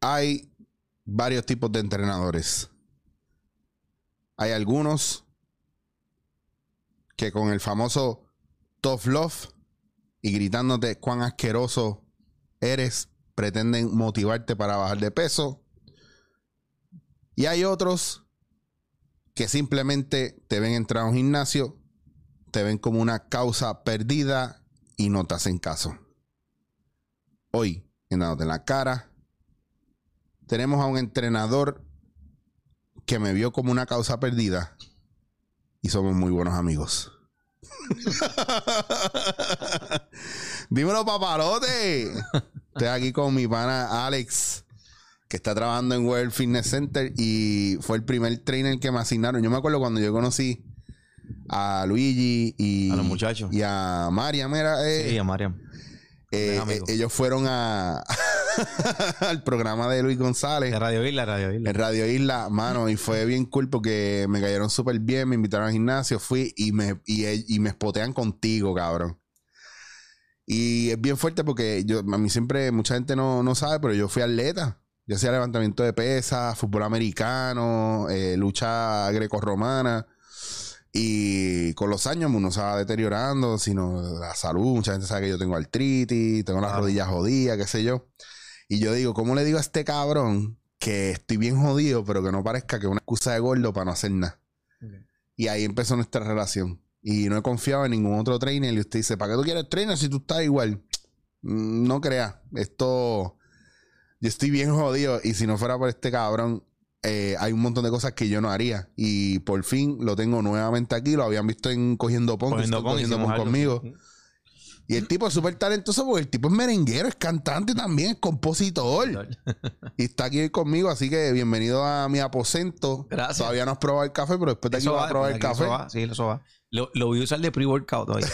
hay varios tipos de entrenadores. Hay algunos que con el famoso tough love y gritándote cuán asqueroso eres, pretenden motivarte para bajar de peso. Y hay otros que simplemente te ven entrar a un gimnasio, te ven como una causa perdida y no te hacen caso. Hoy, en la cara, tenemos a un entrenador que me vio como una causa perdida y somos muy buenos amigos. Dímelo, papalote. Estoy aquí con mi pana Alex, que está trabajando en World Fitness Center y fue el primer trainer que me asignaron. Yo me acuerdo cuando yo conocí a Luigi y A los muchachos. y a Mariam, era, eh, Sí, a Mariam. Eh, eh, ellos fueron a al programa de Luis González De Radio Isla, Radio Isla. en Radio Isla, mano, y fue bien cool porque me cayeron súper bien, me invitaron al gimnasio, fui y me, y, y me spotean contigo, cabrón. Y es bien fuerte porque yo, a mí siempre, mucha gente no, no sabe, pero yo fui atleta. Yo hacía levantamiento de pesas, fútbol americano, eh, lucha grecorromana. Y con los años uno se va deteriorando, sino la salud. Mucha gente sabe que yo tengo artritis, tengo las rodillas jodidas, qué sé yo. Y yo digo, ¿cómo le digo a este cabrón que estoy bien jodido, pero que no parezca que es una excusa de gordo para no hacer nada? Y ahí empezó nuestra relación. Y no he confiado en ningún otro trainer. Y usted dice, ¿para qué tú quieres trainer si tú estás igual? Mm, No creas. Esto. Yo estoy bien jodido. Y si no fuera por este cabrón, eh, hay un montón de cosas que yo no haría. Y por fin lo tengo nuevamente aquí. Lo habían visto en Cogiendo Pon. que Cogiendo con, cogiendo conmigo. Y el tipo es súper talentoso porque el tipo es merenguero, es cantante también, es compositor. Y está aquí hoy conmigo, así que bienvenido a mi aposento. Gracias. Todavía no has probado el café, pero después de aquí Eso vas a probar el café. Eso va, sí, eso va. Lo, lo voy a usar de pre-workout hoy.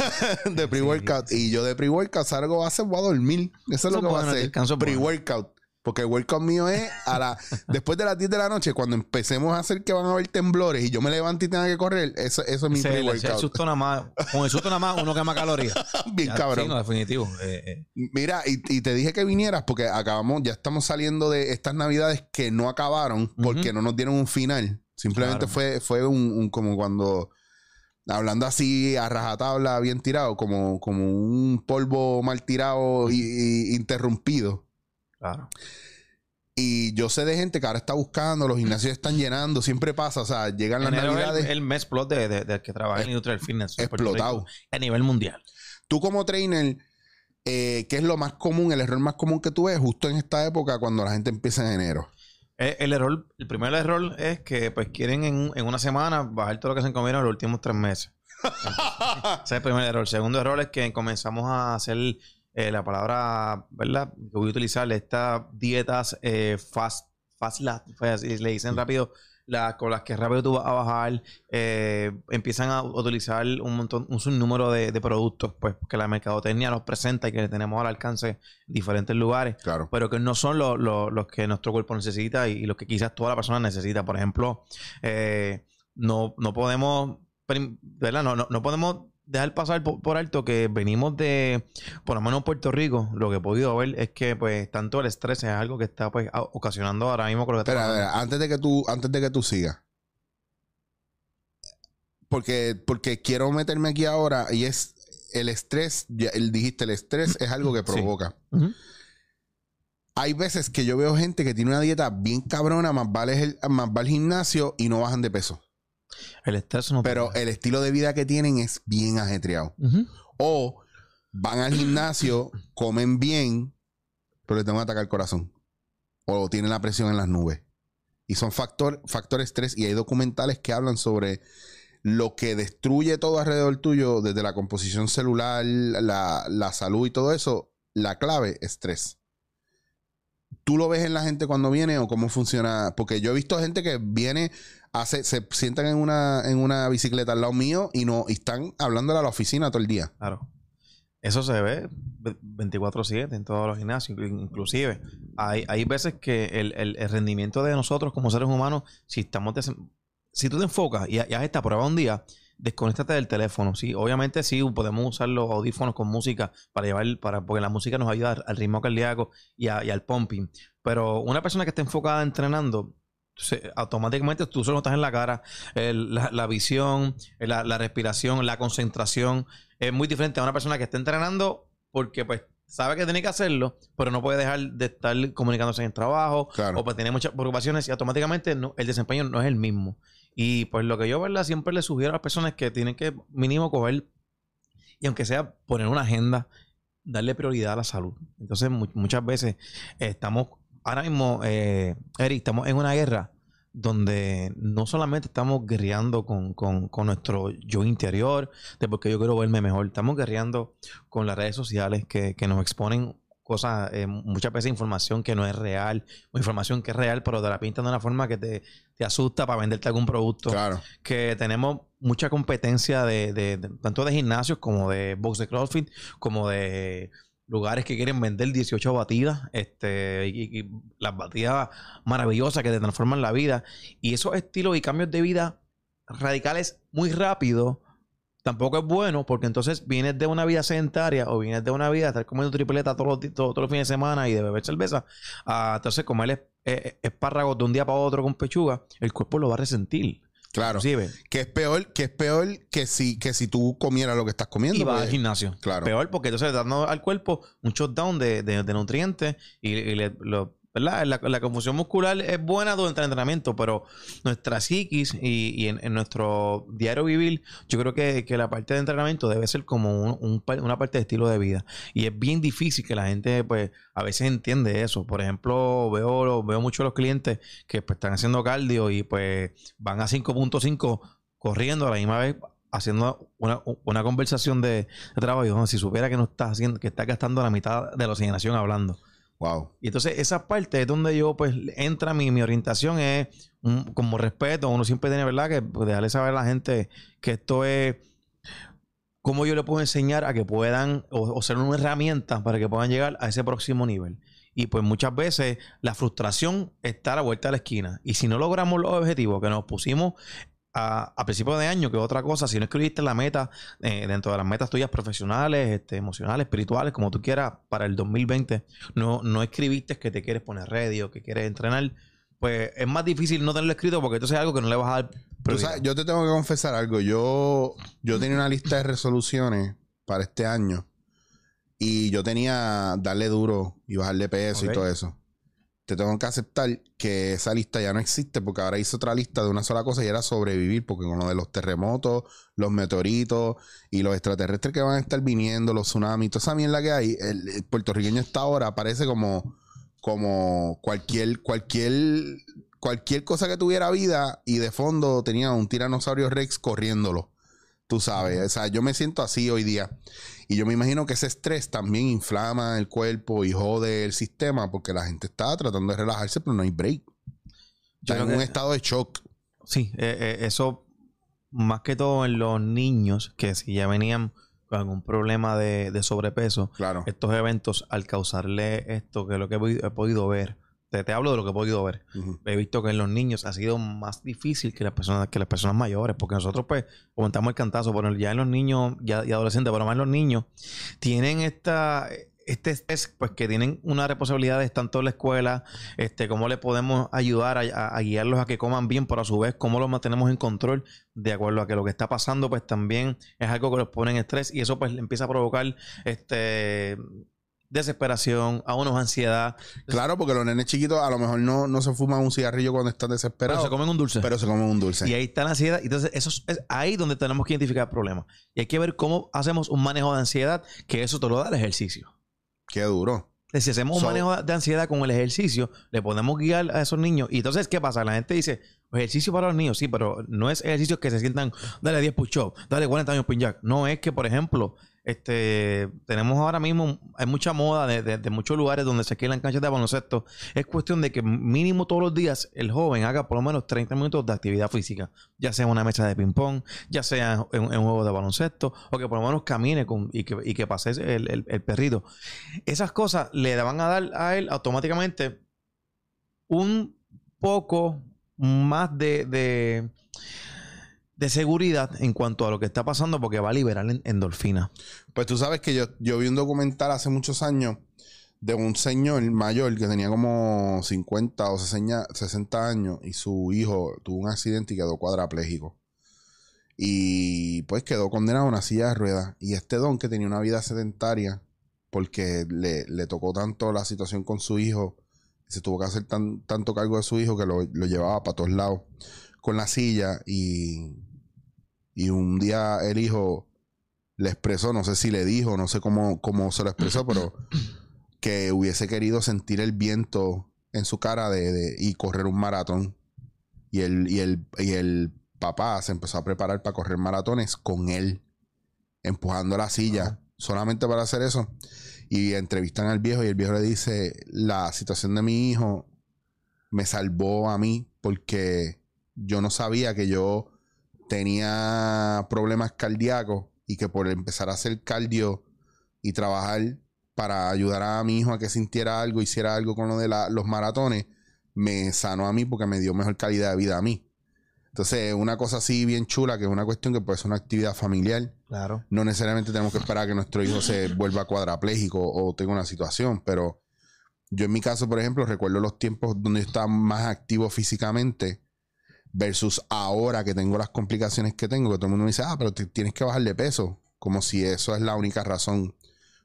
de pre-workout. Y yo de pre-workout salgo a hacer, voy a dormir. Eso es lo Eso que voy a hacer. Pre-workout. Porque el workout mío es a la después de las 10 de la noche, cuando empecemos a hacer que van a haber temblores y yo me levanto y tenga que correr, eso, eso es mi Ese- ese pre-workout. susto nada más, con el susto nada más uno quema calorías. Bien Ya, cabrón. Sí, no, definitivo. Eh, eh. Mira, y, y te dije que vinieras porque acabamos, ya estamos saliendo de estas navidades que no acabaron porque no nos dieron un final. Simplemente Claro. fue, fue un, un- como cuando, hablando así a rajatabla, bien tirado, como, como un polvo mal tirado y, y interrumpido. Claro. Y yo sé de gente que ahora está buscando, los gimnasios están llenando, siempre pasa, o sea, llegan las Enero es navidades. el, el mes plot de, de, de que trabaja en del fitness. Puerto explotado. Rico, A nivel mundial. Tú como trainer, eh, ¿qué es lo más común, el error más común que tú ves justo en esta época cuando la gente empieza en enero? Eh, El error, el primer error es que pues quieren en, en una semana bajar todo lo que se comieron los últimos tres meses. Ese es el primer error. El segundo error es que comenzamos a hacer eh, la palabra, ¿verdad? Que voy a utilizar estas dietas eh, fast, fast la- pues, le dicen rápido, las con las que rápido tú vas a bajar, eh, empiezan a utilizar un montón, un sinnúmero de, de productos, pues que la mercadotecnia nos presenta y que tenemos al alcance en diferentes lugares Claro. pero que no son lo- lo- los que nuestro cuerpo necesita y, y los que quizás toda la persona necesita. Por ejemplo, eh, no, no podemos, ¿verdad? No, no, no podemos dejar pasar por, por alto que venimos de, por lo menos en Puerto Rico, lo que he podido ver es que pues tanto el estrés es algo que está pues a- ocasionando ahora mismo con lo que Espera, está espera, antes de que tú, antes de que tú sigas. Porque, porque quiero meterme aquí ahora y es el estrés, ya él dijiste, el estrés es algo que Sí. provoca. Hay veces que yo veo gente que tiene una dieta bien cabrona, más vale el, más va al gimnasio y no bajan de peso. El estrés no Pero el estilo de vida que tienen es bien ajetreado. O van al gimnasio, comen bien, pero le tengo un ataque al corazón. O tienen la presión en las nubes. Y son factor, factor estrés. Y hay documentales que hablan sobre lo que destruye todo alrededor tuyo, desde la composición celular, la, la salud y todo eso. La clave, estrés. ¿Tú lo ves en la gente cuando viene o cómo funciona? Porque yo he visto gente que viene, hace, se sientan en una, en una bicicleta al lado mío y no y están hablándole a la oficina todo el día. Claro. Eso se ve ve- 24/7 en todos los gimnasios. Inclu- Inclusive, hay, hay veces que el, el- rendimiento de nosotros como seres humanos, si estamos si tú te enfocas y, ha- y haces esta prueba un día, desconéctate del teléfono. Sí, obviamente sí, podemos usar los audífonos con música para llevar, para, porque la música nos ayuda al ritmo cardíaco y, al pumping. Pero una persona que esté enfocada entrenando, automáticamente tú solo estás en la cara, la, visión, la, la, respiración, la concentración es muy diferente a una persona que esté entrenando porque pues sabe que tiene que hacerlo, pero no puede dejar de estar comunicándose en el trabajo o pues tiene muchas preocupaciones y automáticamente el desempeño no es el mismo. Y pues lo que yo, ¿verdad? Siempre le sugiero a las personas que tienen que mínimo coger y aunque sea poner una agenda, darle prioridad a la salud. Entonces muchas veces estamos, ahora mismo, eh, Eric, estamos en una guerra donde no solamente estamos guerreando con, nuestro yo interior, de porque yo quiero verme mejor, estamos guerreando con las redes sociales que, nos exponen cosas, eh, muchas veces información que no es real, o información que es real, pero te la pintan de una forma que te, asusta para venderte algún producto. Claro. Que tenemos mucha competencia de, tanto de gimnasios como de box de CrossFit, como de lugares que quieren vender 18 batidas, este, y, las batidas maravillosas que te transforman la vida. Y esos estilos y cambios de vida radicales muy rápido tampoco es bueno porque entonces vienes de una vida sedentaria o vienes de una vida de estar comiendo tripleta todos los, todos, los fines de semana y de beber cerveza, a entonces comer espárragos de un día para otro con pechuga, el cuerpo lo va a resentir. Claro. Que es peor, que es peor que si, que si tú comieras lo que estás comiendo. Y vas al gimnasio. Claro. Peor porque entonces le dando al cuerpo un shutdown de, de, de nutrientes y, le, lo, la, confusión muscular es buena durante el entrenamiento, pero nuestra psiquis y, en, nuestro diario vivir, yo creo que, la parte de entrenamiento debe ser como una parte de estilo de vida. Y es bien difícil que la gente, pues, a veces entiende eso. Por ejemplo, veo, veo muchos los clientes que pues, están haciendo cardio y pues van a 5.5 corriendo a la misma vez haciendo una, conversación de, trabajo. si supiera que no está haciendo, que está gastando la mitad de la oxigenación hablando. Wow. Y entonces esa parte es donde yo pues entra mi, mi orientación es como respeto, uno siempre tiene, ¿verdad? Que pues, dejarle saber a la gente que esto es cómo yo le puedo enseñar a que puedan o, ser una herramienta para que puedan llegar a ese próximo nivel. Y pues muchas veces la frustración está a la vuelta de la esquina. Y si no logramos los objetivos que nos pusimos a, principio de año, que otra cosa, si no escribiste la meta eh, dentro de las metas tuyas profesionales, este, emocionales, espirituales, como tú quieras, para el 2020, no, no escribiste que te quieres poner ready o que quieres entrenar, pues es más difícil no tenerlo escrito porque entonces es algo que no le vas a dar. Pero, yo te tengo que confesar algo. Yo, yo tenía una lista de resoluciones para este año y yo tenía darle duro y bajarle peso y todo eso te tengo que aceptar que esa lista ya no existe porque ahora hice otra lista de una sola cosa y era sobrevivir, porque con lo de los terremotos, los meteoritos y los extraterrestres que van a estar viniendo, los tsunamis, toda esa mierda que hay, el, puertorriqueño está ahora parece como, como cualquier, cualquier, cualquier cosa que tuviera vida y de fondo tenía un tiranosaurio rex corriéndolo. Tú sabes, o sea, yo me siento así hoy día. Y yo me imagino que ese estrés también inflama el cuerpo y jode el sistema porque la gente está tratando de relajarse, pero no hay break. Está en un estado de shock. Sí, eh, eh, eso más que todo en los niños que si ya venían con algún problema de, sobrepeso, claro. estos eventos al causarle esto, que es lo que he podido ver, te, hablo de lo que he podido ver. He visto que en los niños ha sido más difícil que las personas, que las personas mayores, porque nosotros pues comentamos el cantazo, pero ya en los niños ya, y adolescentes, pero más en los niños, tienen esta este estrés, pues que tienen una responsabilidad tanto en la escuela, este, cómo le podemos ayudar a, guiarlos a que coman bien, pero a su vez cómo los mantenemos en control de acuerdo a que lo que está pasando, pues también es algo que los pone en estrés y eso pues empieza a provocar este desesperación, a unos ansiedad. Claro, porque los nenes chiquitos a lo mejor no, no se fuman un cigarrillo cuando están desesperados. Pero se comen un dulce. Pero se comen un dulce. Y ahí está la ansiedad. Entonces, eso es ahí donde tenemos que identificar el problema. Y hay que ver cómo hacemos un manejo de ansiedad, que eso te lo da el ejercicio. Qué duro. Si hacemos un manejo de ansiedad con el ejercicio, le podemos guiar a esos niños. Y entonces, ¿qué pasa? La gente dice, ejercicio para los niños, sí, pero no es ejercicio que se sientan, dale 10 push-ups, dale 40 años pin jack. No es que, por ejemplo, este, tenemos ahora mismo, hay mucha moda de, muchos lugares donde se alquilan canchas de baloncesto. Es cuestión de que mínimo todos los días el joven haga por lo menos 30 minutos de actividad física, ya sea una mesa de ping-pong, ya sea en, un juego de baloncesto, o que por lo menos camine con, y, que, y que pase el, perrito. Esas cosas le van a dar a él automáticamente un poco más de de seguridad en cuanto a lo que está pasando porque va a liberar en- endorfina. Pues tú sabes que yo, yo vi un documental hace muchos años de un señor mayor que tenía como 50 o 60 60 años y su hijo tuvo un accidente y quedó cuadrapléjico. Y pues quedó condenado a una silla de ruedas. Y este don que tenía una vida sedentaria porque le, le tocó tanto la situación con su hijo, se tuvo que hacer tan- tanto cargo de su hijo que lo, lo llevaba para todos lados con la silla y, y un día el hijo le expresó, no sé si le dijo, no sé cómo, cómo se lo expresó, pero que hubiese querido sentir el viento en su cara de, de- y correr un maratón. Y el, y, el, y el papá se empezó a preparar para correr maratones con él, empujando la silla, solamente para hacer eso. Y entrevistan al viejo y el viejo le dice, la situación de mi hijo me salvó a mí porque yo no sabía que yo tenía problemas cardíacos y que por empezar a hacer cardio y trabajar para ayudar a mi hijo a que sintiera algo, hiciera algo con lo de la- los maratones, me sanó a mí porque me dio mejor calidad de vida a mí. Entonces, una cosa así bien chula, que es una cuestión que puede ser una actividad familiar. Claro. No necesariamente tenemos que esperar a que nuestro hijo se vuelva cuadrapléjico o tenga una situación, pero yo en mi caso, por ejemplo, recuerdo los tiempos donde yo estaba más activo físicamente versus ahora que tengo las complicaciones que tengo, que todo el mundo me dice, ah, pero te- tienes que bajar de peso, como si eso es la única razón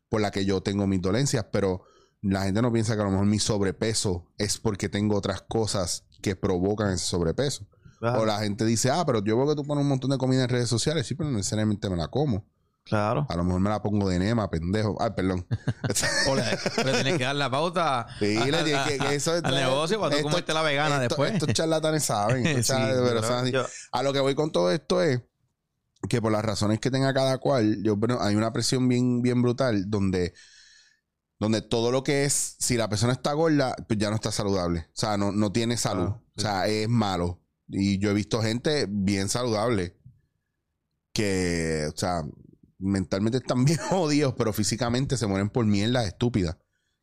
por la que yo tengo mis dolencias, pero la gente no piensa que a lo mejor mi sobrepeso es porque tengo otras cosas que provocan ese sobrepeso. Claro. O la gente dice, ah, pero yo veo que tú pones un montón de comida en redes sociales, sí, pero no necesariamente me la como. Claro. A lo mejor me la pongo de enema, pendejo. Ay, perdón. O le, le tienes que dar la pauta Sí, a- le tienes que- que eso es- al negocio para tú comerte la vegana Esto- después. Estos charlatanes saben. estos Sí, charlatanes, pero yo- son así. yo- A lo que voy con todo esto es que por las razones que tenga cada cual, yo bueno, hay una presión bien, bien brutal donde, donde todo lo que es, si la persona está gorda, pues ya no está saludable. O sea, no, no tiene salud. Ah, O sea, es malo. Y yo he visto gente bien saludable que, o sea, mentalmente están bien jodidos, pero físicamente se mueren por mierdas estúpidas.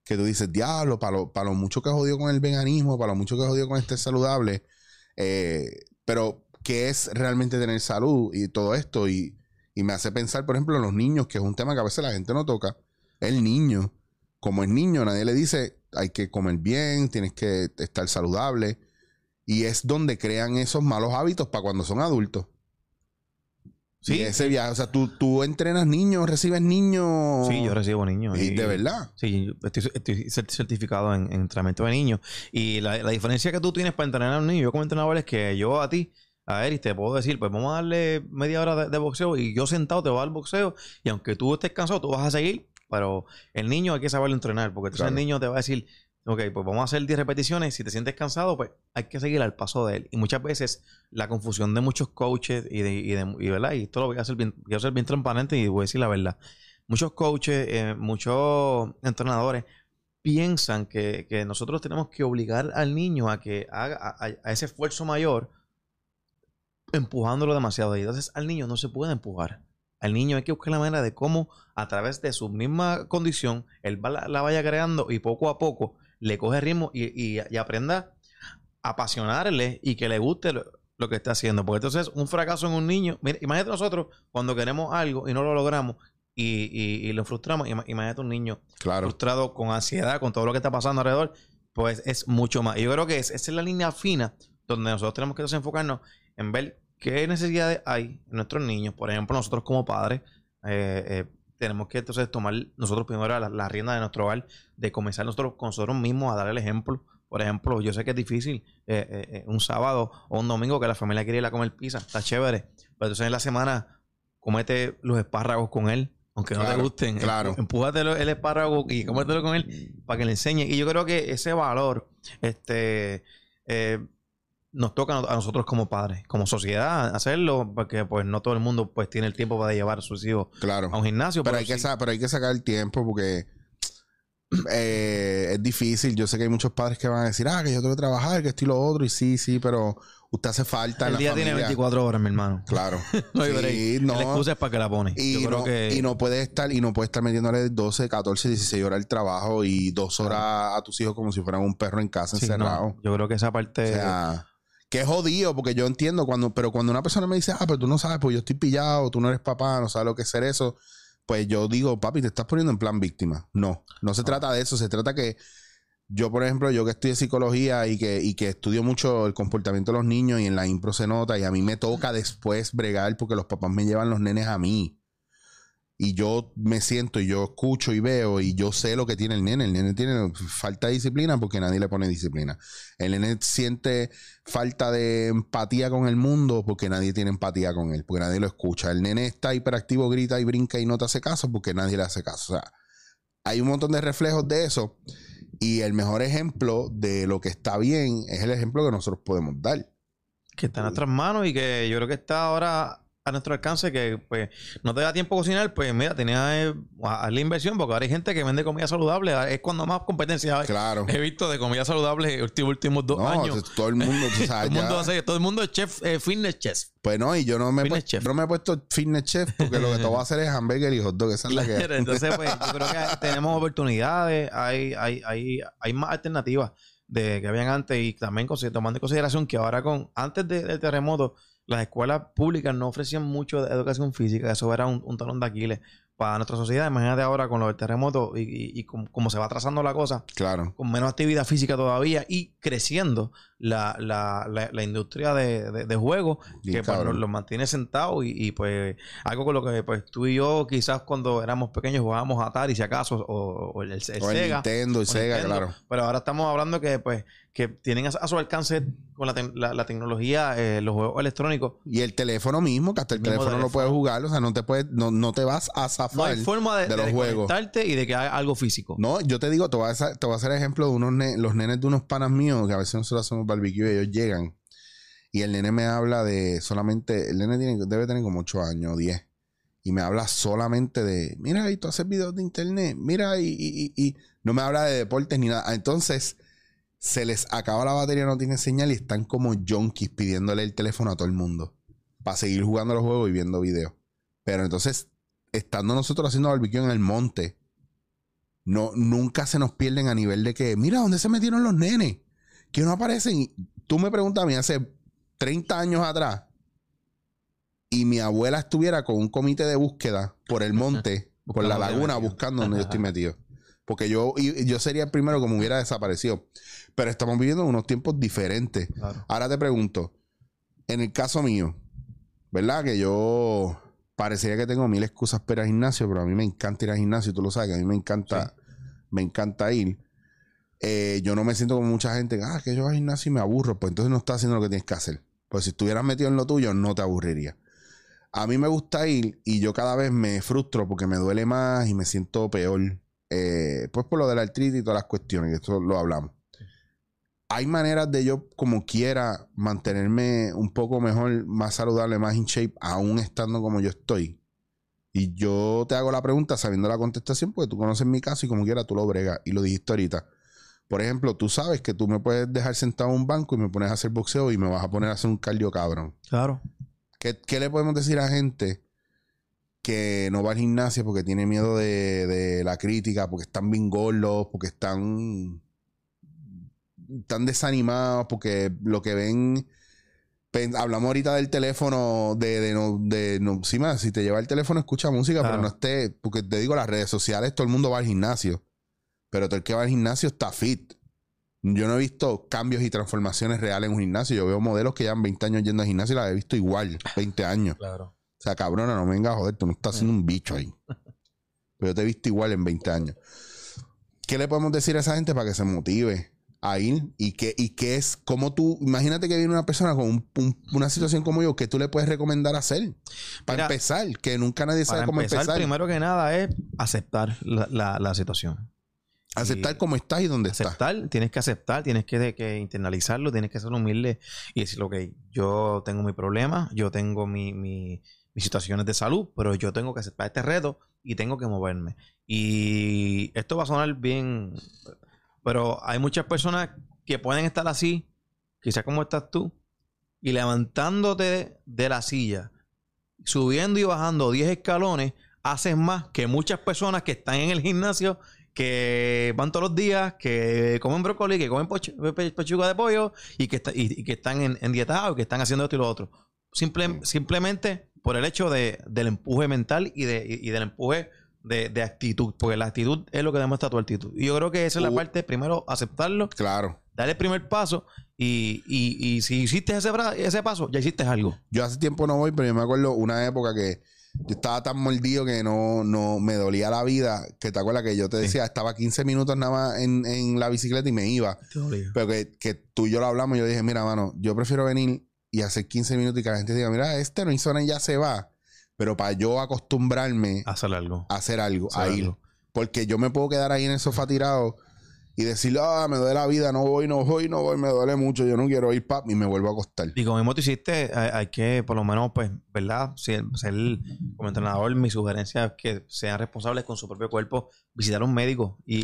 Que tú dices, diablo, para lo, para lo mucho que jodido con el veganismo, para lo mucho que jodido con este saludable, eh, pero qué es realmente tener salud y todo esto. Y, y me hace pensar, por ejemplo, en los niños, que es un tema que a veces la gente no toca. El niño, como es niño, nadie le dice, hay que comer bien, tienes que estar saludable. Y es donde crean esos malos hábitos para cuando son adultos. Sí. Ese viaje. O sea, tú, tú entrenas niños, recibes niños. Sí, yo recibo niños. Y de verdad. Sí, estoy, estoy cert- certificado en, en entrenamiento de niños. Y la, la diferencia que tú tienes para entrenar a un niño, yo como entrenador, es que yo a ti, a Eris, te puedo decir, pues vamos a darle media hora de, de boxeo y yo sentado te voy a dar boxeo. Y aunque tú estés cansado, tú vas a seguir. Pero el niño hay que saberlo entrenar, porque entonces Claro. el niño te va a decir, ok, pues vamos a hacer 10 repeticiones. Si te sientes cansado, pues hay que seguir al paso de él. Y muchas veces la confusión de muchos coaches y de, y de- y, ¿verdad? Y esto lo voy a hacer bien, quiero ser bien transparente y voy a decir la verdad. Muchos coaches, eh, muchos entrenadores piensan que, que nosotros tenemos que obligar al niño a que haga a, a- a ese esfuerzo mayor empujándolo demasiado. Y entonces al niño no se puede empujar. Al niño hay que buscar la manera de cómo a través de su misma condición él va- la vaya creando y poco a poco le coge ritmo y, y- y aprenda a apasionarle y que le guste lo, lo que está haciendo. Porque entonces un fracaso en un niño, mira, imagínate nosotros cuando queremos algo y no lo logramos y, y- y lo frustramos, ima- imagínate un niño Claro. frustrado, con ansiedad, con todo lo que está pasando alrededor, pues es mucho más. Y yo creo que es, esa es la línea fina donde nosotros tenemos que enfocarnos en ver qué necesidades hay en nuestros niños. Por ejemplo, nosotros como padres eh, eh, tenemos que entonces tomar nosotros primero la, la rienda de nuestro hogar, de comenzar nosotros con nosotros mismos a dar el ejemplo. Por ejemplo, yo sé que es difícil eh, eh, eh, un sábado o un domingo que la familia quiere ir a comer pizza, está chévere. Pero entonces en la semana comete los espárragos con él, aunque no te gusten. claro. Empújate el espárrago y cómetelo con él para que le enseñe. Y yo creo que ese valor, este, eh, nos toca a nosotros como padres, como sociedad, hacerlo, porque pues no todo el mundo pues tiene el tiempo para llevar a sus hijos Claro. a un gimnasio. Pero hay, que sí. sa- pero hay que sacar el tiempo porque eh, es difícil. Yo sé que hay muchos padres que van a decir, ah, que yo tengo que trabajar, que esto y lo otro. Y sí, sí, pero usted hace falta en el la día tiene familia. 24 horas, mi hermano. Claro. No hay Sí, no. La excusa es para que la pone. Y no, que y no puede estar, y no puede estar metiéndole 12, 14, 16 horas al trabajo y dos horas a tus hijos como si fueran un perro en casa sí, no, encerrado. yo creo que esa parte O sea, Que es jodido, porque yo entiendo cuando, pero cuando una persona me dice, ah, pero tú no sabes, pues yo estoy pillado, tú no eres papá, no sabes lo que es ser eso, pues yo digo, papi, te estás poniendo en plan víctima. No, no se trata de eso, se trata que yo, por ejemplo, yo que estudio psicología y que, y que estudio mucho el comportamiento de los niños y en la impro se nota y a mí me toca después bregar porque los papás me llevan los nenes a mí. Y yo me siento y yo escucho y veo y yo sé lo que tiene el nene. El nene tiene falta de disciplina porque nadie le pone disciplina. El nene siente falta de empatía con el mundo porque nadie tiene empatía con él, porque nadie lo escucha. El nene está hiperactivo, grita y brinca y no te hace caso porque nadie le hace caso. O sea, hay un montón de reflejos de eso. Y el mejor ejemplo de lo que está bien es el ejemplo que nosotros podemos dar. Que está en nuestras manos y que yo creo que está ahora a nuestro alcance que pues no te da tiempo a cocinar, pues mira, tenía eh, la inversión porque ahora hay gente que vende comida saludable, es cuando más competencia hay. Claro. He visto de comida saludable los últimos dos No, años. todo el mundo, tú todo, sabes, el mundo ya- hace- todo el mundo es chef, eh, fitness chef. Pues no, y yo no me, he chef. no me he puesto fitness chef porque lo que te voy a hacer es hamburger y hot dog. Esa es la que Entonces, pues, yo creo que tenemos oportunidades, hay, hay, hay, hay más alternativas de que habían antes y también tomando en consideración que ahora con, antes de- del terremoto, las escuelas públicas no ofrecían mucho de educación física, eso era un, un talón de Aquiles para nuestra sociedad. Imagínate ahora con lo del terremoto y, y, y com- como se va trazando la cosa, Claro. con menos actividad física todavía y creciendo la, la, la, la industria de, de, de juegos Bien que pues, los, los mantiene sentados y, y, pues algo con lo que pues tú y yo quizás cuando éramos pequeños jugábamos a Atari si acaso o, o el, el O el Sega Nintendo y Sega, Nintendo. claro. pero ahora estamos hablando que pues que tienen a, a su alcance con la, te- la- la tecnología eh, los juegos electrónicos Y el teléfono mismo, que hasta el teléfono lo teléfono. puedes jugar, o sea, no te puedes, no, no te vas a no zafar. hay forma de, de los juegos. y de que haga algo físico No, yo te digo, te voy a hacer, te voy a hacer ejemplo de unos ne- los nenes de unos panas míos que a veces nosotros hacemos barbecue y ellos llegan y el nene me habla de solamente, el nene tiene, debe tener como 8 años o 10 y me habla solamente de, mira, y tú haces videos de internet, mira, y, y- y- y no me habla de deportes ni nada. Entonces, se les acaba la batería, no tiene señal y están como junkies pidiéndole el teléfono a todo el mundo para seguir jugando los juegos y viendo videos. Pero entonces, estando nosotros haciendo barbecue en el monte, no, nunca se nos pierden a nivel de que, mira, ¿dónde se metieron los nenes? Que no aparecen. Y Tú me preguntas a mí hace 30 años atrás y mi abuela estuviera con un comité de búsqueda por el monte, por la laguna, buscando donde yo estoy metido. Porque yo, yo sería el primero que me hubiera desaparecido. Pero estamos viviendo unos tiempos diferentes. Claro. Ahora te pregunto, en el caso mío, ¿verdad? Que yo parecería que tengo mil excusas para ir al gimnasio, pero a mí me encanta ir al gimnasio, tú lo sabes, que a mí me encanta, me encanta ir. Eh, yo no me siento como mucha gente, que, ah, que yo voy al gimnasio y me aburro, pues entonces no estás haciendo lo que tienes que hacer. Pues si estuvieras metido en lo tuyo, no te aburriría. A mí me gusta ir y yo cada vez me frustro porque me duele más y me siento peor. Eh, pues por lo de la artritis y todas las cuestiones, que esto lo hablamos hay maneras de yo como quiera mantenerme un poco mejor, más saludable, más in shape, aún estando como yo estoy. Y yo te hago la pregunta sabiendo la contestación, porque tú conoces mi caso y como quiera tú lo bregas. Y lo dijiste ahorita. Por ejemplo, tú sabes que tú me puedes dejar sentado en un banco y me pones a hacer boxeo y me vas a poner a hacer un cardio cabrón. claro ¿Qué, qué le podemos decir a gente que no va al gimnasio porque tiene miedo de, de la crítica, porque están bien gordos, porque están, están desanimados, porque lo que ven... Hablamos ahorita del teléfono, de, de no, de no, sí, más, si te lleva el teléfono escucha música, Claro. pero no esté, porque te digo, las redes sociales, todo el mundo va al gimnasio, pero todo el que va al gimnasio está fit. Yo no he visto cambios y transformaciones reales en un gimnasio. Yo veo modelos que llevan 20 años yendo al gimnasio y las he visto igual, 20 años. claro O sea, cabrona, no me vengas a joder, tú no estás haciendo un bicho ahí. Pero yo te he visto igual en 20 años. ¿Qué le podemos decir a esa gente para que se motive a ir? Y que, y que es como tú, imagínate que viene una persona con un- un- una situación como yo, que tú le puedes recomendar hacer? Para Mira, empezar, que nunca nadie sabe cómo empezar, empezar. primero que nada es aceptar la, la, la situación aceptar cómo estás y dónde estás. aceptar, tienes que aceptar, tienes que, que internalizarlo, tienes que ser humilde y decir, ok, yo tengo mi problema, yo tengo mi, mi- mis situaciones de salud, pero yo tengo que aceptar este reto y tengo que moverme. Y esto va a sonar bien, pero hay muchas personas que pueden estar así, quizás como estás tú, y levantándote de la silla, subiendo y bajando 10 escalones, haces más que muchas personas que están en el gimnasio que van todos los días, que comen brócoli, que comen pechuga de pollo y que, y, que están en, en dietados, que están haciendo esto y lo otro. Simplemente por el hecho de, del empuje mental y, de, y, del empuje de, actitud, porque la actitud es lo que demuestra tu actitud. Y yo creo que esa es la uh. parte, primero, aceptarlo. Claro. Darle el primer paso y, y, si hiciste ese, ese paso, ya hiciste algo. Yo hace tiempo no voy, pero yo me acuerdo una época que yo estaba tan mordido que no, no me dolía la vida. Que te acuerdas que yo te decía, estaba 15 minutos nada más en, en la bicicleta y me iba. Pero que, que, tú y yo lo hablamos, yo dije, mira, mano, yo prefiero venir y hacer 15 minutos y que la gente diga, mira, este no hizo nada y ya se va. Pero para yo acostumbrarme a hacer algo, a hacer algo, a ir. Porque yo me puedo quedar ahí en el sofá tirado y decir, ah, me duele la vida, no voy, no voy, no voy, me duele mucho, yo no quiero ir, pap, y me vuelvo a acostar. Y como mismo tú hiciste, hay, que, por lo menos, pues, ¿verdad? Ser, como entrenador, mi sugerencia es que sean responsables con su propio cuerpo, visitar a un médico y,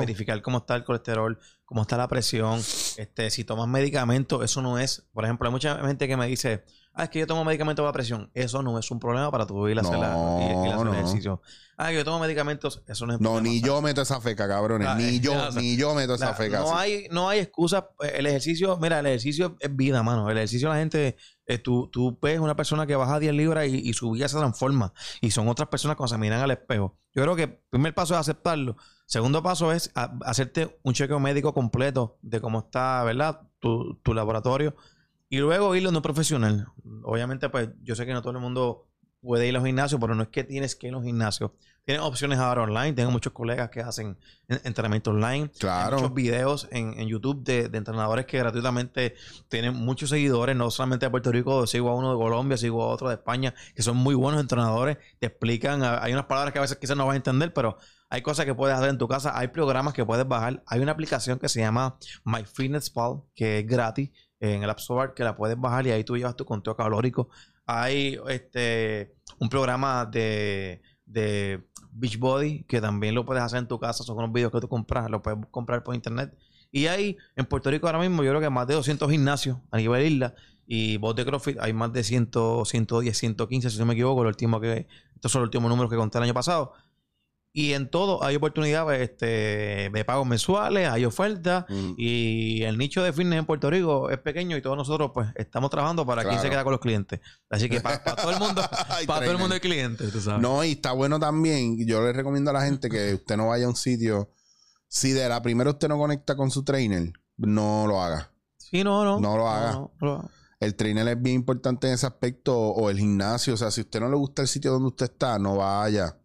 verificar cómo está el colesterol, cómo está la presión, este, si tomas medicamentos, eso no es, por ejemplo, hay mucha gente que me dice, ah, es que yo tomo medicamentos para presión. Eso no es un problema para tu ir a hacer, la, ejercicio. Ah, que yo tomo medicamentos. Eso no es No, ni yo meto esa feca, cabrones. Ah, ni yo, ni yo meto esa feca. No hay, no hay excusa. El ejercicio, mira, el ejercicio es vida, mano. El ejercicio la gente, eh, tú, tú ves una persona que baja 10 libras y, su vida se transforma. Y son otras personas cuando se miran al espejo. Yo creo que el primer paso es aceptarlo. Segundo paso es hacerte un chequeo médico completo de cómo está, ¿verdad? Tu, tu laboratorio y luego irlo no profesional. Obviamente, pues yo sé que no todo el mundo puede ir a los gimnasios, pero no es que tienes que ir a los gimnasios. Tienes opciones ahora online. Tengo muchos colegas que hacen entrenamiento online. Claro. muchos videos en, YouTube de, entrenadores que gratuitamente tienen muchos seguidores, no solamente de Puerto Rico. Sigo a uno de Colombia, sigo a otro de España, que son muy buenos entrenadores. Te explican. Hay unas palabras que a veces quizás no vas a entender, pero hay cosas que puedes hacer en tu casa. Hay programas que puedes bajar. Hay una aplicación que se llama MyFitnessPal, que es gratis en el App Store que la puedes bajar y ahí tú llevas tu conteo calórico. Hay este un programa de, de Beachbody que también lo puedes hacer en tu casa. Son unos videos que tú compras, lo puedes comprar por internet. Y hay en Puerto Rico ahora mismo, yo creo que más de 200 gimnasios a nivel isla. Y vos de CrossFit hay más de 100, 110, 115, si no me equivoco. Lo último que, estos son los últimos números que conté el año pasado. Y en todo hay oportunidades este, de pagos mensuales, hay ofertas mm. y el nicho de fitness en Puerto Rico es pequeño y todos nosotros pues estamos trabajando para quien se queda con los clientes. Así que para, todo el mundo, para todo el mundo hay clientes, tú sabes. No, y está bueno también, yo le recomiendo a la gente que usted no vaya a un sitio, si de la primera usted no conecta con su trainer, no lo haga. Sí, no, no. No lo haga. El trainer es bien importante en ese aspecto o el gimnasio, o sea, si usted no le gusta el sitio donde usted está, no vaya.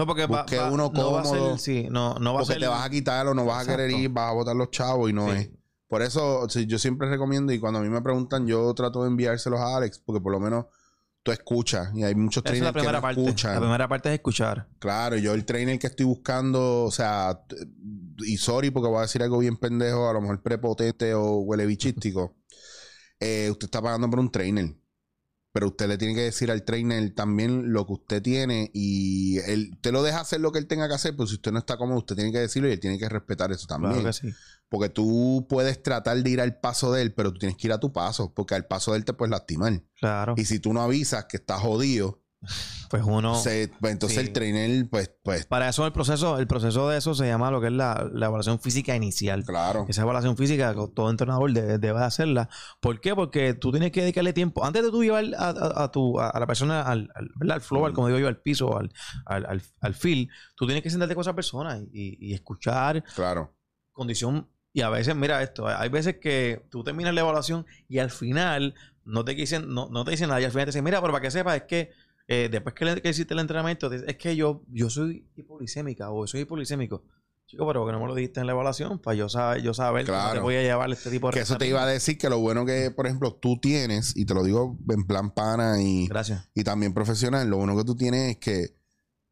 No, porque uno cómodo. va a ser, sí, no, no va porque a ser, te vas a quitar o no vas a querer ir, vas a botar los chavos y no es. Por eso yo siempre recomiendo y cuando a mí me preguntan, yo trato de enviárselos a Alex, porque por lo menos tú escuchas y hay muchos trainers que no escuchan. La primera parte es escuchar. Claro, yo el trainer que estoy buscando, o sea, y sorry porque voy a decir algo bien pendejo, a lo mejor prepotente o huele bichístico. Eh, usted está pagando por un trainer pero usted le tiene que decir al trainer también lo que usted tiene y él te lo deja hacer lo que él tenga que hacer, pero si usted no está cómodo, usted tiene que decirlo y él tiene que respetar eso también. Porque tú puedes tratar de ir al paso de él, pero tú tienes que ir a tu paso, porque al paso de él te puedes lastimar. Claro. Y si tú no avisas que estás jodido, pues uno. pues entonces el trainer, pues, pues. Para eso el proceso, el proceso de eso se llama lo que es la, evaluación física inicial. Claro. Esa evaluación física todo entrenador debe, hacerla. ¿Por qué? Porque tú tienes que dedicarle tiempo. Antes de tú llevar a, tu, a, la persona al, al, al floor, como digo yo, al piso, al, al, al, field, tú tienes que sentarte con esa persona y, y escuchar. Claro. Condición y a veces, mira esto, hay veces que tú terminas la evaluación y al final no te dicen, no, no te dicen nada. Y al final te dicen, mira, pero para que sepas, es que eh, después que, hiciste el entrenamiento, es que yo, yo soy hipolicémica o soy hipolicémico. Chico, pero que no me lo dijiste en la evaluación para yo saber, yo saber claro. te voy a llevar este tipo de Que eso te iba a decir que lo bueno que, por ejemplo, tú tienes, y te lo digo en plan pana y, y también profesional, lo bueno que tú tienes es que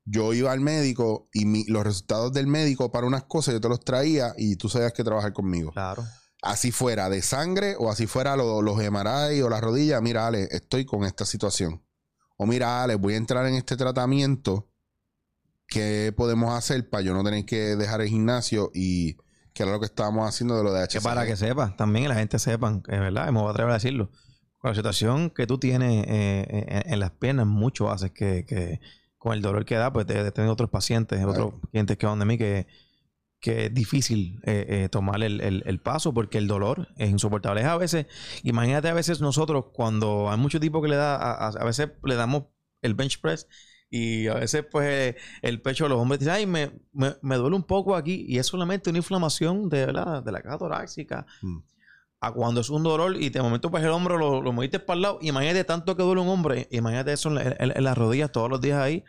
yo iba al médico y los resultados del médico para unas cosas yo te los traía y tú sabías que trabajar conmigo. Claro. Así fuera de sangre o así fuera los, los MRI o las rodillas, mira, Ale, estoy con esta situación o mira, les voy a entrar en este tratamiento, ¿qué podemos hacer para yo no tener que dejar el gimnasio y que era lo que estábamos haciendo de lo de HCG? para que sepa, también la gente sepa, es verdad, me voy a atrever a decirlo. Con la situación que tú tienes eh, eh, en, las piernas, mucho haces que, con el dolor que da, pues de, tener otros pacientes, otros clientes que van de mí que, que es difícil eh, eh, tomar el, el- el paso porque el dolor es insoportable. Es a veces, imagínate a veces nosotros cuando hay mucho tipo que le da, a, a- veces le damos el bench press y a veces pues el pecho de los hombres dice, ay, me, me, me duele un poco aquí y es solamente una inflamación de, ¿verdad? de la caja torácica. Mm. A cuando es un dolor y de momento pues el hombro lo, lo moviste para el lado, imagínate tanto que duele un hombre, imagínate eso en, la- en- en las rodillas todos los días ahí.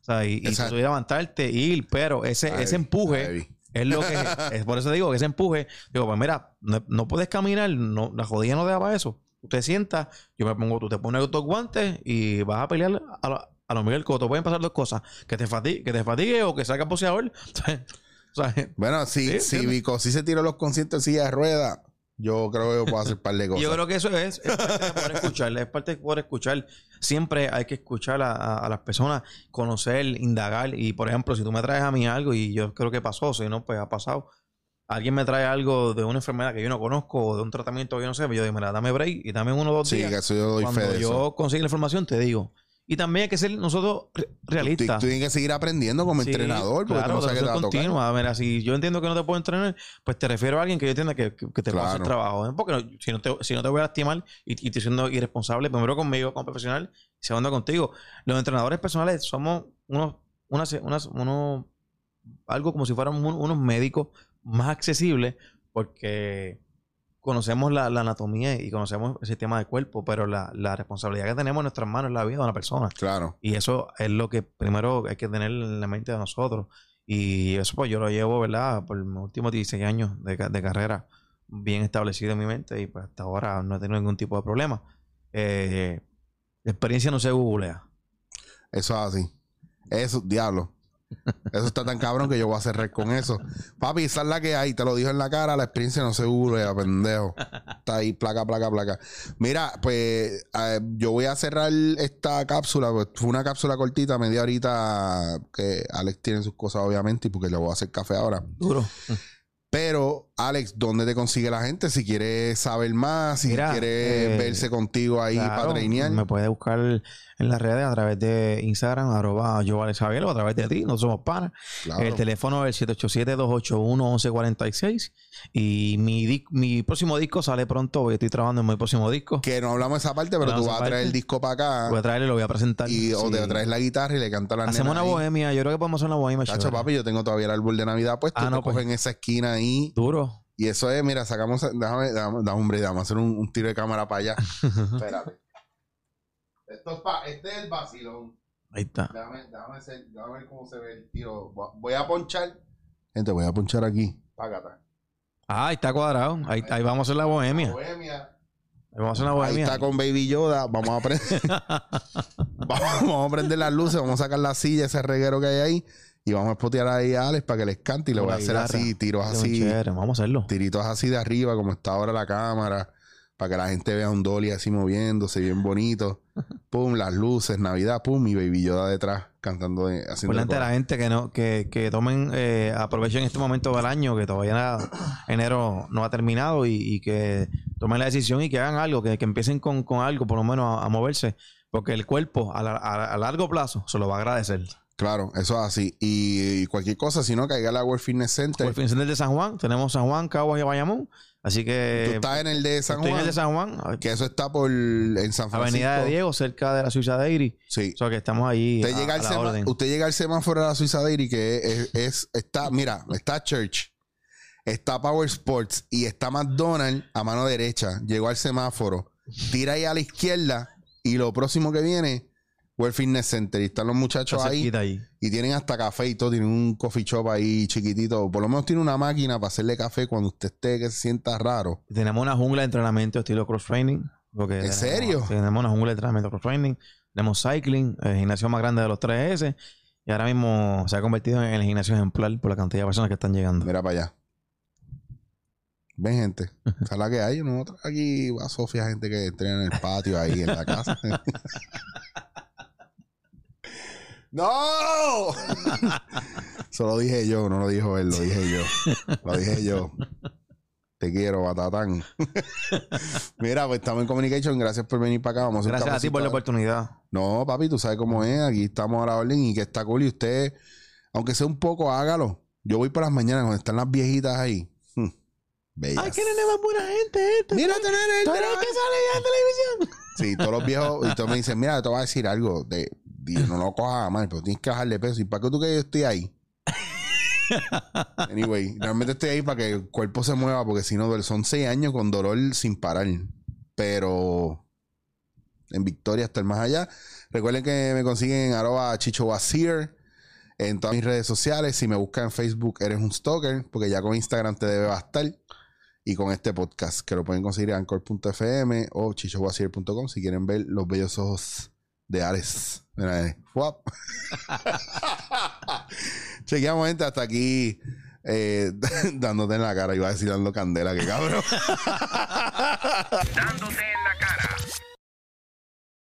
O sea, y, y tú levantarte, ir, pero ese, Ay, ese empuje ay. Es lo que es por eso digo que ese empuje, digo, pues mira, no, no puedes caminar, no, la rodilla no te da para eso. Tú te sientas, yo me pongo, tú te pones tus guantes y vas a pelear a, la- a lo Miguel Cotto. Pueden pasar dos cosas, que te fatigue, que te fatigue o que salga boxeador. o sea, Bueno, si, Sí, si. Vico sí se tiró los conciertos en silla de ruedas, yo creo que yo puedo hacer un par de cosas. Yo creo que eso es, es parte de poder escuchar, es parte de poder escuchar. Siempre hay que escuchar a, a- a las personas, conocer, indagar. Y por ejemplo, si tú me traes a mí algo y yo creo que pasó, si no, pues ha pasado. Alguien me trae algo de una enfermedad que yo no conozco o de un tratamiento que yo no sé, pues yo digo, mira, dame break y dame uno o dos Sí, días. eso yo doy fe Cuando de yo eso. consiga la información, te digo. Y también hay que ser nosotros Tú, realistas. tú tienes que seguir aprendiendo como Sí, entrenador, porque claro, tú no sabes qué te va a tocar. continua. Mira, si yo entiendo que no te puedo entrenar, pues te refiero a alguien que yo entienda que, que- que te pueda hacer Claro. trabajo. ¿eh? Porque no- si, no te, si no te voy a lastimar y, y estoy siendo irresponsable, primero conmigo, como profesional, y segundo contigo. Los entrenadores personales somos unos, unas, unas, unos, algo como si fuéramos un- unos médicos más accesibles, porque conocemos la, la anatomía y conocemos el sistema del cuerpo, pero la, la responsabilidad que tenemos en nuestras manos es la vida de una persona. Claro. Y eso es lo que primero hay que tener en la mente de nosotros. Y eso pues yo lo llevo, ¿verdad? Por mis últimos 16 años de, de carrera bien establecido en mi mente y pues hasta ahora no he tenido ningún tipo de problema. Eh, la experiencia no se googlea. Eso es así. Eso, diablo. Eso está tan cabrón que yo voy a cerrar con eso. Papi, esa es la que hay. Te lo dijo en la cara. La experiencia no se googlea, pendejo. Está ahí, placa, placa, placa. Mira, pues eh, yo voy a cerrar esta cápsula. Pues, fue una cápsula cortita, media horita. Que Alex tiene sus cosas, obviamente, y porque le voy a hacer café ahora. Duro. Pero, Alex, ¿dónde te consigue la gente? Si quieres saber más, si Mira, quiere eh, verse contigo ahí Claro, para. Me puede buscar en las redes a través de Instagram, arroba yo Alex Javier, o a través de ti, no somos panas. Claro. El teléfono es el 787-281-1146. Y mi, mi próximo disco sale pronto, porque estoy trabajando en mi próximo disco. Que no hablamos de esa parte, pero No tú vas a traer el disco para acá. Voy a traerle, lo voy a presentar. y, o te traes la guitarra y le cantas la Hacemos una bohemia, yo creo que podemos hacer una bohemia. Chacho, chévere. papi, yo tengo todavía el árbol de Navidad puesto. Ah, te no, pues. cogen esa esquina ahí. Duro. Y eso es, mira, sacamos. Déjame, déjame, déjame, hombre, déjame hacer un, un tiro de cámara para allá. Espérate. Esto es pa- este es el vacilón. Ahí está. Déjame, déjame, hacer- déjame ver cómo se ve el tiro. Voy a- ponchar. Gente, voy a ponchar aquí. Págata. Ah, ahí está cuadrado. Ahí, ahí vamos a hacer la bohemia. Bohemia. Ahí vamos a hacer una Ahí bohemia. está con Baby Yoda. Vamos a prender. vamos, vamos a prender las luces. Vamos a sacar la silla, ese reguero que hay ahí. Y vamos a espotear ahí a Alex para que les cante. Y le voy a hacer así, tiros así. chévere, Vamos a hacerlo. tiritos así de arriba, como está ahora la cámara, para que la gente vea un dolly así moviéndose, bien bonito. Pum, las luces, Navidad, pum, y Baby Yoda detrás cantando, de- haciendo. Por el delante de la gente que no, que, que tomen, eh, aprovechen este momento del año, que todavía nada- enero no ha terminado, y, y que tomen la decisión y que hagan algo, que, que empiecen con, con algo, por lo menos a, a moverse, porque el cuerpo a, la- a- a largo plazo se lo va a agradecer. Claro, eso es así. Y, y cualquier cosa, si no, caiga al World Fitness Center. Por el fin de de San Juan, tenemos San Juan, Caguas y Bayamón, así que Tú estás en el de San estoy en Juan, el de San Juan, que eso está por en San Francisco. Avenida de Diego, cerca de la Suiza de Iri, Sí. o sea que estamos ahí Usted a- llega, a al la orden. usted llega al semáforo de la Suiza Dairy, que es, es- está, mira, está Church, está Power Sports y está McDonald's a mano derecha. Llegó al semáforo, tira ahí a la izquierda y lo próximo que viene, World Fitness Center. Y están los muchachos ahí y tienen hasta café y todo. Tienen un coffee shop ahí chiquitito. Por lo menos tiene una máquina para hacerle café cuando usted esté que se sienta raro. Tenemos una jungla de entrenamiento estilo cross training. porque ¿En tenemos- serio? Tenemos una jungla de entrenamiento cross training. Tenemos cycling, el gimnasio más grande de los 3S. Y ahora mismo se ha convertido en el gimnasio ejemplar por la cantidad de personas que están llegando. Mira para allá. Ven, gente. Esa es la que hay. Nosotros aquí a Sofía, gente que entrena en el patio ahí en la casa. ¡No! Eso lo dije yo, no lo dijo él, lo dije yo. Lo dije yo. Te quiero, batatán. Mira, pues estamos en Communication. Gracias por venir para acá. Vamos a Gracias a ti por la oportunidad. No, papi, tú sabes cómo es. Aquí estamos a la orden y que está cool. Y usted, aunque sea un poco, hágalo. Yo voy por las mañanas cuando están las viejitas ahí. Hmm, bellas. Ay, qué nene más buena gente este. Mira, tener ¿Tú eres el que sale ya en televisión? Sí, todos los viejos, y todos me dicen, mira, te voy a decir algo, de, di- no lo cojas a mal, pero tienes que bajarle peso. ¿Y para qué tú que yo estoy ahí? Anyway, realmente estoy ahí para que el cuerpo se mueva, porque si no, son seis años con dolor sin parar. Pero en Victoria hasta el más allá. Recuerden que me consiguen en arroba Chicho Wazir en todas mis redes sociales. Si me buscan en Facebook, eres un stalker, porque ya con Instagram te debe bastar. Y con este podcast, que lo pueden conseguir en anchor.fm o chichowazir.com si quieren ver los bellos ojos de Ares. Mira, eh, ¡fuap! Chequeamos, gente, hasta aquí eh, dándote en la cara. Iba a decir dando candela, que cabrón. dándote